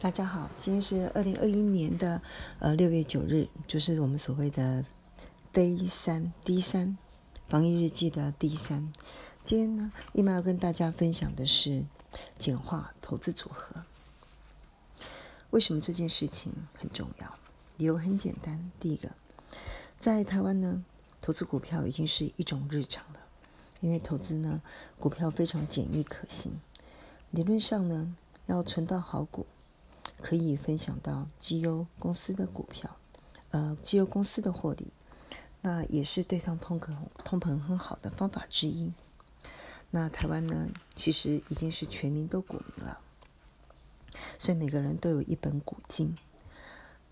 大家好，今天是二零二一年的呃六月九日，就是我们所谓的 Day 三 D 三防疫日记的第三。今天呢，伊玛要跟大家分享的是简化投资组合。为什么这件事情很重要？理由很简单，第一个，在台湾呢，投资股票已经是一种日常了，因为投资呢，股票非常简易可行，理论上呢，要存到好股。可以分享到绩优公司的股票，呃，绩优公司的获利，那也是对抗通膨通膨很好的方法之一。那台湾呢，其实已经是全民都股民了，所以每个人都有一本股金。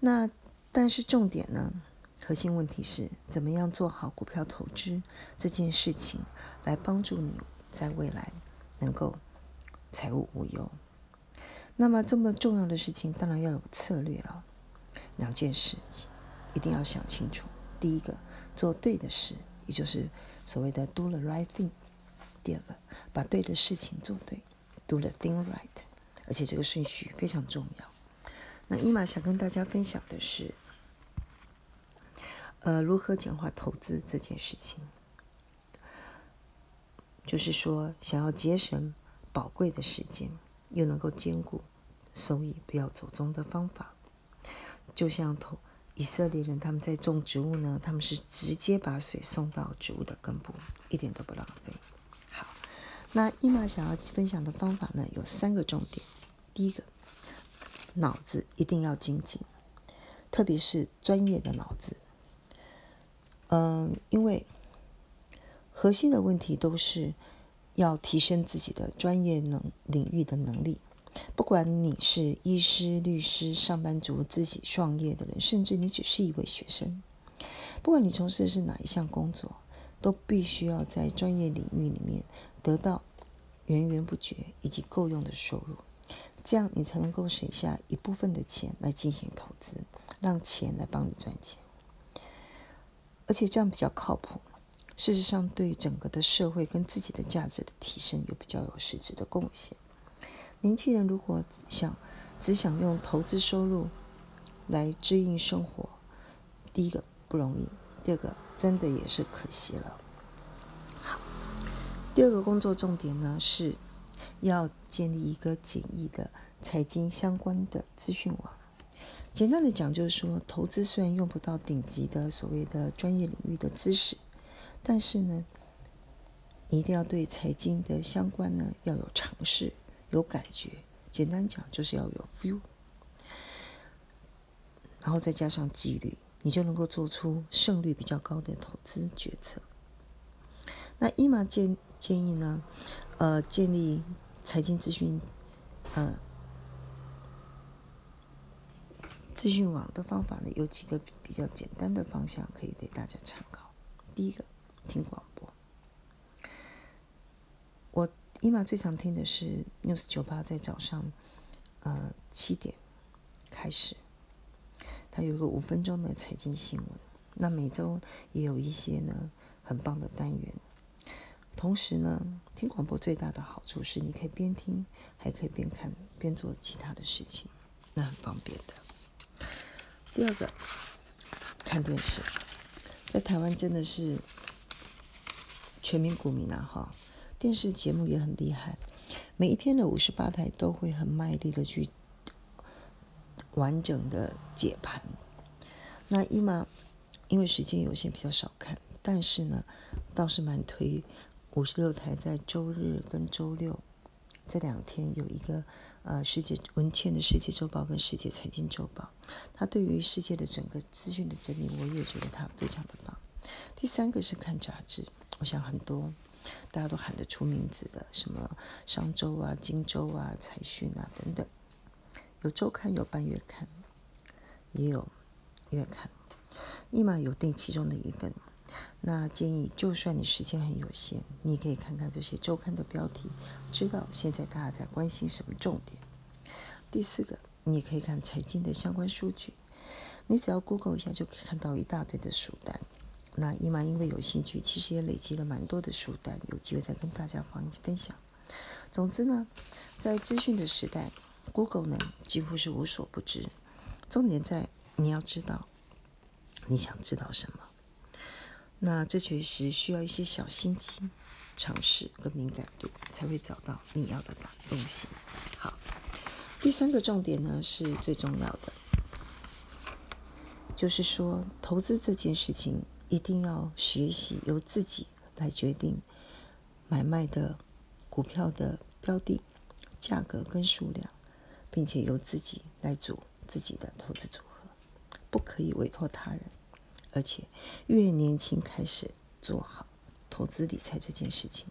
那但是重点呢，核心问题是怎么样做好股票投资这件事情，来帮助你在未来能够财务无忧。那么这么重要的事情，当然要有策略了。两件事一定要想清楚。第一个，做对的事，也就是所谓的 do the right thing。第二个，把对的事情做对，do the thing right。而且这个顺序非常重要。那伊玛想跟大家分享的是，呃，如何简化投资这件事情。就是说，想要节省宝贵的时间。又能够兼顾收益不要走中的方法，就像同以色列人他们在种植物呢，他们是直接把水送到植物的根部，一点都不浪费。好，那伊玛想要分享的方法呢，有三个重点。第一个，脑子一定要精进，特别是专业的脑子。嗯，因为核心的问题都是。要提升自己的专业能领域的能力，不管你是医师、律师、上班族、自己创业的人，甚至你只是一位学生，不管你从事的是哪一项工作，都必须要在专业领域里面得到源源不绝以及够用的收入，这样你才能够省下一部分的钱来进行投资，让钱来帮你赚钱，而且这样比较靠谱。事实上，对整个的社会跟自己的价值的提升有比较有实质的贡献。年轻人如果想只想用投资收入来支应生活，第一个不容易，第二个真的也是可惜了。好，第二个工作重点呢是要建立一个简易的财经相关的资讯网。简单的讲，就是说，投资虽然用不到顶级的所谓的专业领域的知识。但是呢，你一定要对财经的相关呢要有尝试、有感觉。简单讲，就是要有 feel，然后再加上纪律，你就能够做出胜率比较高的投资决策。那伊玛建建议呢，呃，建立财经资讯，呃，资讯网的方法呢，有几个比较简单的方向可以给大家参考。第一个。听广播，我伊玛最常听的是 News 九八，在早上呃七点开始，它有个五分钟的财经新闻。那每周也有一些呢很棒的单元。同时呢，听广播最大的好处是你可以边听，还可以边看边做其他的事情，那很方便的。第二个，看电视，在台湾真的是。全民股民啊，哈，电视节目也很厉害，每一天的五十八台都会很卖力的去完整的解盘。那伊玛因为时间有限比较少看，但是呢倒是蛮推五十六台在周日跟周六这两天有一个呃世界文茜的世界周报跟世界财经周报，他对于世界的整个资讯的整理，我也觉得他非常的棒。第三个是看杂志。我想很多大家都喊得出名字的，什么商周啊、荆州啊、财讯啊等等，有周刊，有半月刊，也有月刊。立马有订其中的一份。那建议，就算你时间很有限，你可以看看这些周刊的标题，知道现在大家在关心什么重点。第四个，你可以看财经的相关数据，你只要 Google 一下，就可以看到一大堆的书单。那伊妈因为有兴趣，其实也累积了蛮多的书单，有机会再跟大家分分享。总之呢，在资讯的时代，Google 呢几乎是无所不知。重点在你要知道你想知道什么。那这确实需要一些小心机、尝试跟敏感度，才会找到你要的东西。好，第三个重点呢是最重要的，就是说投资这件事情一定要学习由自己来决定买卖的股票的标的、价格跟数量，并且由自己来组自己的投资组合，不可以委托他人。而且越年轻开始做好投资理财这件事情，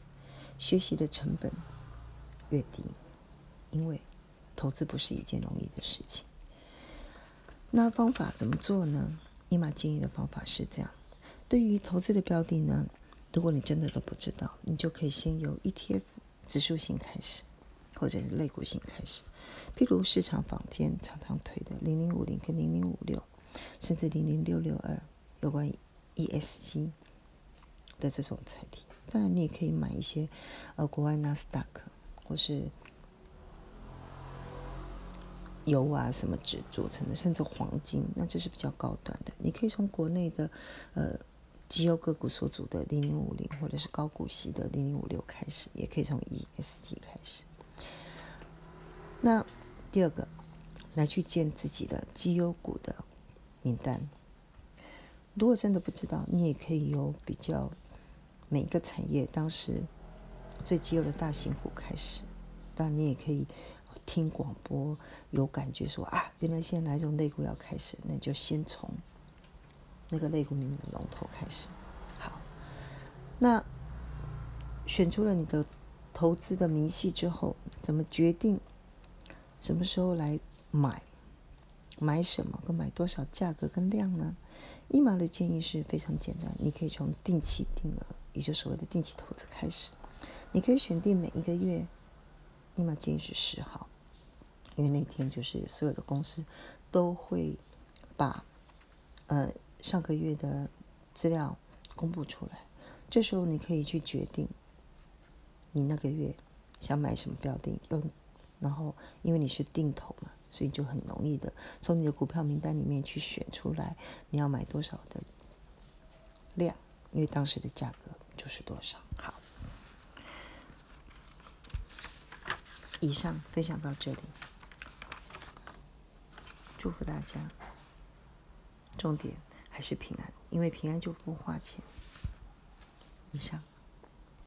学习的成本越低，因为投资不是一件容易的事情。那方法怎么做呢？伊玛建议的方法是这样：对于投资的标的呢，如果你真的都不知道，你就可以先由 ETF 指数型开始，或者是类股型开始。譬如市场坊间常常推的零零五零跟零零五六，甚至零零六六二。有关 ESG 的这种载体，当然你也可以买一些呃国外纳斯达克或是油啊什么纸组成的，甚至黄金，那这是比较高端的。你可以从国内的呃绩优个股所组的零零五零或者是高股息的零零五六开始，也可以从 ESG 开始。那第二个来去建自己的绩优股的名单。如果真的不知道，你也可以由比较每一个产业当时最基优的大型股开始。当然，你也可以听广播，有感觉说啊，原来现在哪种类股要开始，那就先从那个类股里面的龙头开始。好，那选出了你的投资的明细之后，怎么决定什么时候来买？买什么？跟买多少？价格跟量呢？伊玛的建议是非常简单，你可以从定期定额，也就是所谓的定期投资开始。你可以选定每一个月，伊玛建议是十号，因为那天就是所有的公司都会把呃上个月的资料公布出来。这时候你可以去决定你那个月想买什么标的，用然后因为你是定投嘛。所以就很容易的从你的股票名单里面去选出来你要买多少的量，因为当时的价格就是多少。好，以上分享到这里，祝福大家。重点还是平安，因为平安就不花钱。以上。